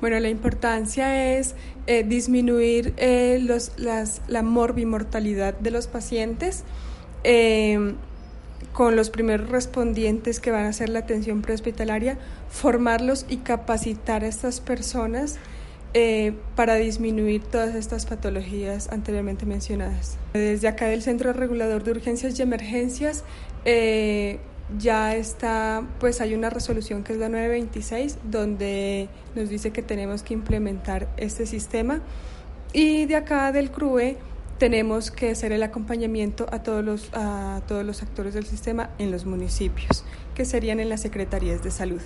Bueno, la importancia es eh, disminuir eh, los, las, la morbimortalidad de los pacientes eh, con los primeros respondientes que van a hacer la atención prehospitalaria, formarlos y capacitar a estas personas para disminuir todas estas patologías anteriormente mencionadas. Desde acá del Centro Regulador de Urgencias y Emergencias ya está, pues hay una resolución que es la 926, donde nos dice que tenemos que implementar este sistema. Y de acá del CRUE tenemos que hacer el acompañamiento a todos los, a todos los actores del sistema en los municipios, que serían en las secretarías de salud.